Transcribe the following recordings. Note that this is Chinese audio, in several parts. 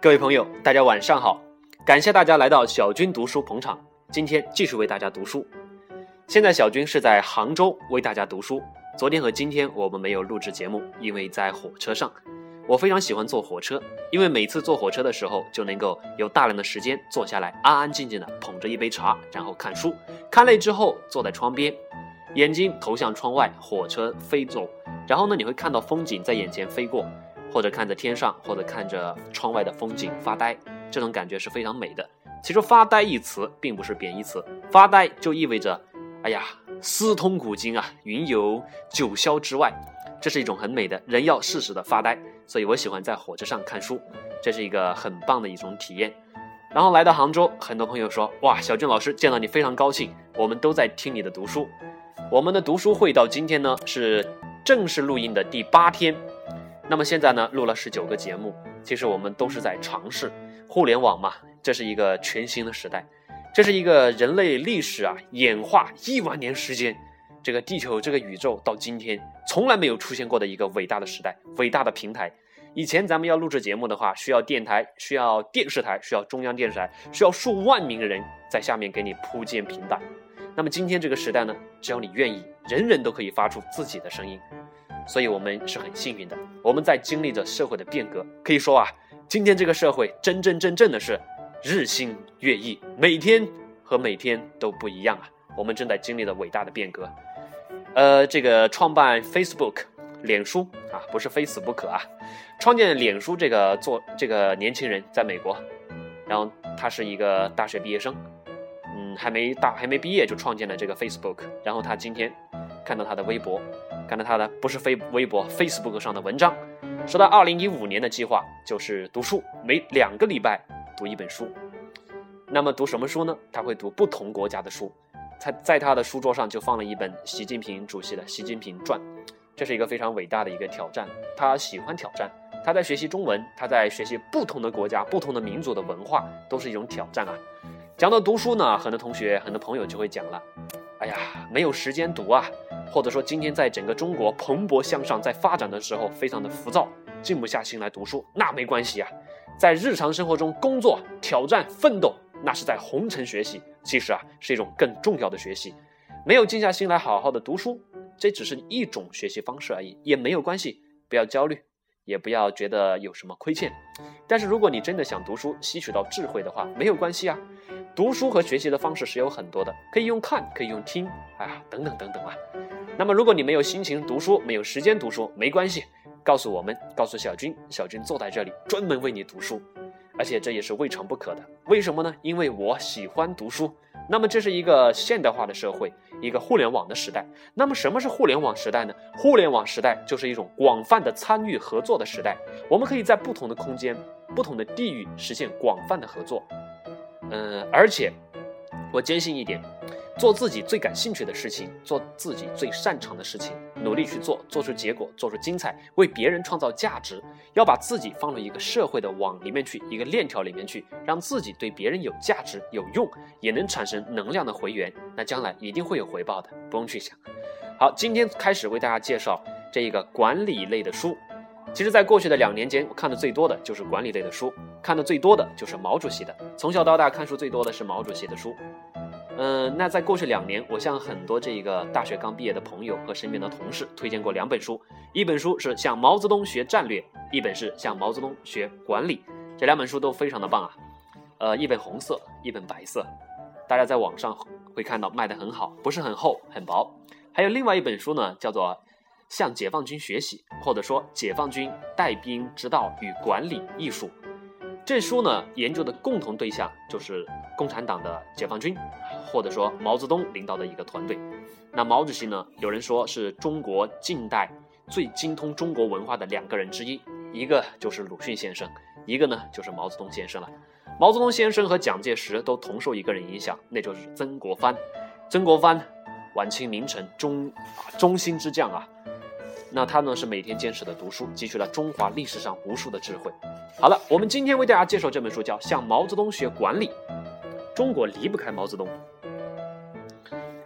各位朋友，大家晚上好！感谢大家来到小军读书捧场，今天继续为大家读书。现在小军是在杭州为大家读书。昨天和今天我们没有录制节目，因为在火车上。我非常喜欢坐火车，因为每次坐火车的时候就能够有大量的时间坐下来，安安静静的捧着一杯茶，然后看书。看累之后，坐在窗边，眼睛投向窗外，火车飞走，然后呢，你会看到风景在眼前飞过。或者看着天上，或者看着窗外的风景发呆，这种感觉是非常美的。其实“发呆”一词并不是贬义词，发呆就意味着，哎呀，思通古今啊，云游九霄之外，这是一种很美的人要适时的发呆。所以我喜欢在火车上看书，这是一个很棒的一种体验。然后来到杭州，很多朋友说，哇，小俊老师见到你非常高兴，我们都在听你的读书。我们的读书会到今天呢是正式录音的第八天。那么现在呢，录了十九个节目。其实我们都是在尝试互联网嘛，这是一个全新的时代，这是一个人类历史啊演化亿万年时间，这个地球这个宇宙到今天从来没有出现过的一个伟大的时代，伟大的平台。以前咱们要录制节目的话，需要电台，需要电视台，需要中央电视台，需要数万名的人在下面给你铺建平台。那么今天这个时代呢，只要你愿意，人人都可以发出自己的声音。所以我们是很幸运的，我们在经历着社会的变革。可以说啊，今天这个社会真真正正的是日新月异，每天和每天都不一样啊。我们正在经历着伟大的变革。呃，这个创办 Facebook 脸书啊，不是非死不可啊，创建脸书这个做这个年轻人在美国，然后他是一个大学毕业生，嗯，还没大还没毕业就创建了这个 Facebook，然后他今天看到他的微博。看到他的不是非微博 Facebook 上的文章，说到二零一五年的计划就是读书，每两个礼拜读一本书。那么读什么书呢？他会读不同国家的书。他在他的书桌上就放了一本习近平主席的《习近平传》，这是一个非常伟大的一个挑战。他喜欢挑战，他在学习中文，他在学习不同的国家、不同的民族的文化，都是一种挑战啊。讲到读书呢，很多同学、很多朋友就会讲了：“哎呀，没有时间读啊。”或者说，今天在整个中国蓬勃向上、在发展的时候，非常的浮躁，静不下心来读书，那没关系啊。在日常生活中工作、挑战、奋斗，那是在红尘学习，其实啊是一种更重要的学习。没有静下心来好好的读书，这只是一种学习方式而已，也没有关系，不要焦虑，也不要觉得有什么亏欠。但是如果你真的想读书，吸取到智慧的话，没有关系啊。读书和学习的方式是有很多的，可以用看，可以用听，哎呀，等等等等啊。那么，如果你没有心情读书，没有时间读书，没关系，告诉我们，告诉小军，小军坐在这里，专门为你读书，而且这也是未尝不可的。为什么呢？因为我喜欢读书。那么，这是一个现代化的社会，一个互联网的时代。那么，什么是互联网时代呢？互联网时代就是一种广泛的参与合作的时代。我们可以在不同的空间、不同的地域实现广泛的合作。嗯，而且，我坚信一点。做自己最感兴趣的事情，做自己最擅长的事情，努力去做，做出结果，做出精彩，为别人创造价值。要把自己放入一个社会的网里面去，一个链条里面去，让自己对别人有价值、有用，也能产生能量的回源。那将来一定会有回报的，不用去想。好，今天开始为大家介绍这一个管理类的书。其实，在过去的两年间，我看的最多的就是管理类的书，看的最多的就是毛主席的。从小到大，看书最多的是毛主席的书。嗯，那在过去两年，我向很多这个大学刚毕业的朋友和身边的同事推荐过两本书，一本书是向毛泽东学战略，一本是向毛泽东学管理。这两本书都非常的棒啊，呃，一本红色，一本白色，大家在网上会看到卖的很好，不是很厚，很薄。还有另外一本书呢，叫做《向解放军学习》，或者说《解放军带兵之道与管理艺术》。这书呢，研究的共同对象就是共产党的解放军，或者说毛泽东领导的一个团队。那毛主席呢，有人说是中国近代最精通中国文化的两个人之一，一个就是鲁迅先生，一个呢就是毛泽东先生了。毛泽东先生和蒋介石都同受一个人影响，那就是曾国藩。曾国藩，晚清名臣，忠忠心之将啊。那他呢是每天坚持的读书，汲取了中华历史上无数的智慧。好了，我们今天为大家介绍这本书，叫《向毛泽东学管理》。中国离不开毛泽东。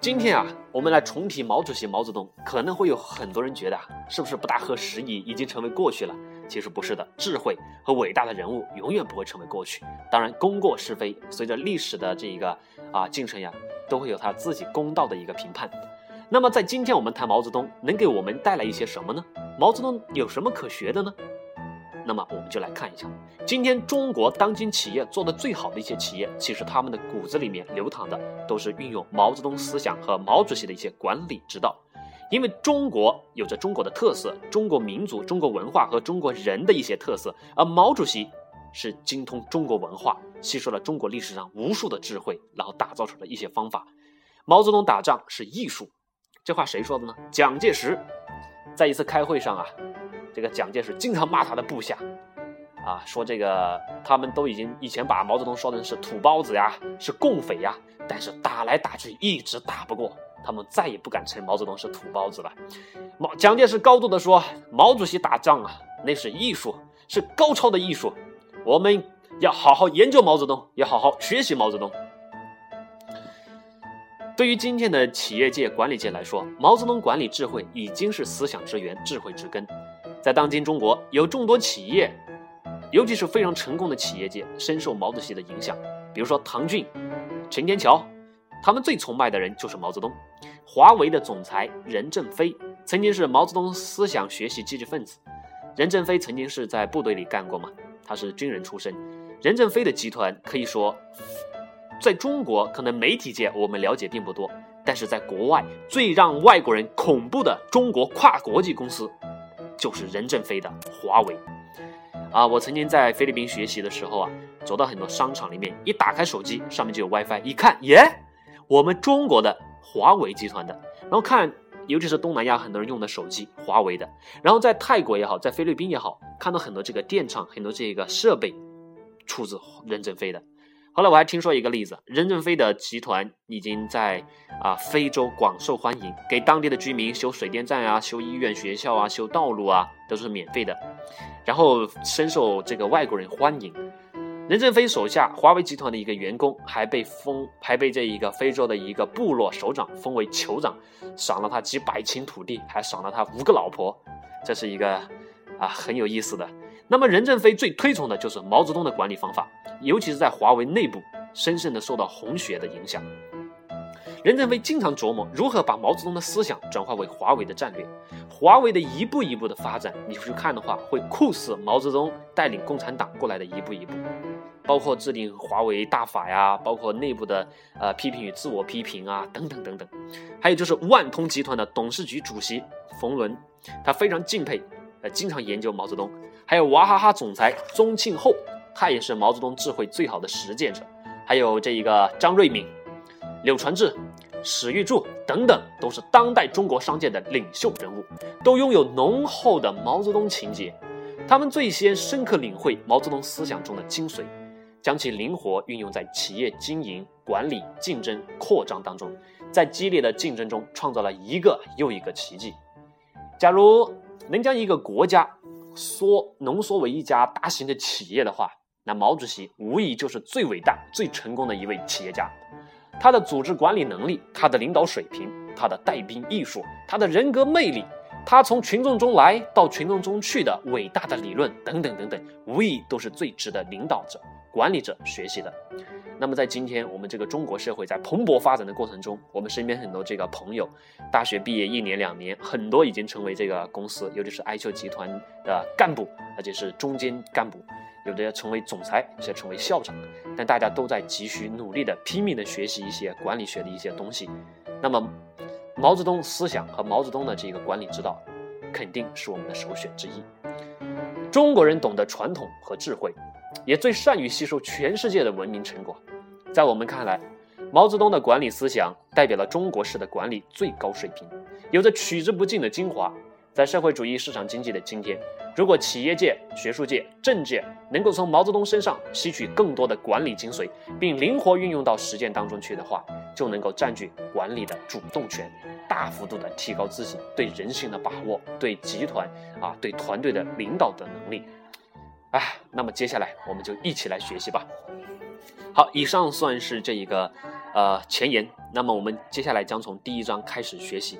今天啊，我们来重提毛主席、毛泽东，可能会有很多人觉得啊，是不是不大合时宜，已经成为过去了？其实不是的，智慧和伟大的人物永远不会成为过去。当然，功过是非，随着历史的这一个啊进程呀，都会有他自己公道的一个评判。那么，在今天我们谈毛泽东，能给我们带来一些什么呢？毛泽东有什么可学的呢？那么我们就来看一下，今天中国当今企业做的最好的一些企业，其实他们的骨子里面流淌的都是运用毛泽东思想和毛主席的一些管理之道。因为中国有着中国的特色、中国民族、中国文化和中国人的一些特色，而毛主席是精通中国文化，吸收了中国历史上无数的智慧，然后打造出了一些方法。毛泽东打仗是艺术，这话谁说的呢？蒋介石在一次开会上啊。这个蒋介石经常骂他的部下，啊，说这个他们都已经以前把毛泽东说成是土包子呀，是共匪呀，但是打来打去一直打不过，他们再也不敢称毛泽东是土包子了。毛蒋介石高度的说，毛主席打仗啊，那是艺术，是高超的艺术，我们要好好研究毛泽东，要好好学习毛泽东。对于今天的企业界、管理界来说，毛泽东管理智慧已经是思想之源、智慧之根。在当今中国，有众多企业，尤其是非常成功的企业界，深受毛主席的影响。比如说唐骏、陈天桥，他们最崇拜的人就是毛泽东。华为的总裁任正非曾经是毛泽东思想学习积极分子。任正非曾经是在部队里干过嘛，他是军人出身。任正非的集团可以说，在中国可能媒体界我们了解并不多，但是在国外最让外国人恐怖的中国跨国际公司。就是任正非的华为，啊，我曾经在菲律宾学习的时候啊，走到很多商场里面，一打开手机，上面就有 WiFi，一看，耶，我们中国的华为集团的，然后看，尤其是东南亚很多人用的手机，华为的，然后在泰国也好，在菲律宾也好，看到很多这个电厂，很多这个设备，出自任正非的。后来我还听说一个例子，任正非的集团已经在啊非洲广受欢迎，给当地的居民修水电站啊、修医院、学校啊、修道路啊，都是免费的，然后深受这个外国人欢迎。任正非手下华为集团的一个员工还被封，还被这一个非洲的一个部落首长封为酋长，赏了他几百顷土地，还赏了他五个老婆，这是一个啊很有意思的。那么任正非最推崇的就是毛泽东的管理方法，尤其是在华为内部，深深的受到红学的影响。任正非经常琢磨如何把毛泽东的思想转化为华为的战略。华为的一步一步的发展，你去看的话，会酷似毛泽东带领共产党过来的一步一步，包括制定华为大法呀，包括内部的呃批评与自我批评啊，等等等等。还有就是万通集团的董事局主席冯仑，他非常敬佩。呃，经常研究毛泽东，还有娃哈哈总裁宗庆后，他也是毛泽东智慧最好的实践者。还有这一个张瑞敏、柳传志、史玉柱等等，都是当代中国商界的领袖人物，都拥有浓厚的毛泽东情结。他们最先深刻领会毛泽东思想中的精髓，将其灵活运用在企业经营、管理、竞争、扩张当中，在激烈的竞争中创造了一个又一个奇迹。假如。能将一个国家缩浓缩为一家大型的企业的话，那毛主席无疑就是最伟大、最成功的一位企业家。他的组织管理能力，他的领导水平，他的带兵艺术，他的人格魅力，他从群众中来到群众中去的伟大的理论等等等等，无疑都是最值得领导者、管理者学习的。那么在今天我们这个中国社会在蓬勃发展的过程中，我们身边很多这个朋友，大学毕业一年两年，很多已经成为这个公司，尤其是爱秀集团的干部，而且是中间干部，有的要成为总裁，有些成为校长，但大家都在急需努力的拼命的学习一些管理学的一些东西。那么，毛泽东思想和毛泽东的这个管理之道，肯定是我们的首选之一。中国人懂得传统和智慧，也最善于吸收全世界的文明成果。在我们看来，毛泽东的管理思想代表了中国式的管理最高水平，有着取之不尽的精华。在社会主义市场经济的今天，如果企业界、学术界、政界能够从毛泽东身上吸取更多的管理精髓，并灵活运用到实践当中去的话，就能够占据管理的主动权，大幅度的提高自己对人性的把握，对集团啊、对团队的领导的能力。哎，那么接下来我们就一起来学习吧。好，以上算是这一个呃前言。那么我们接下来将从第一章开始学习。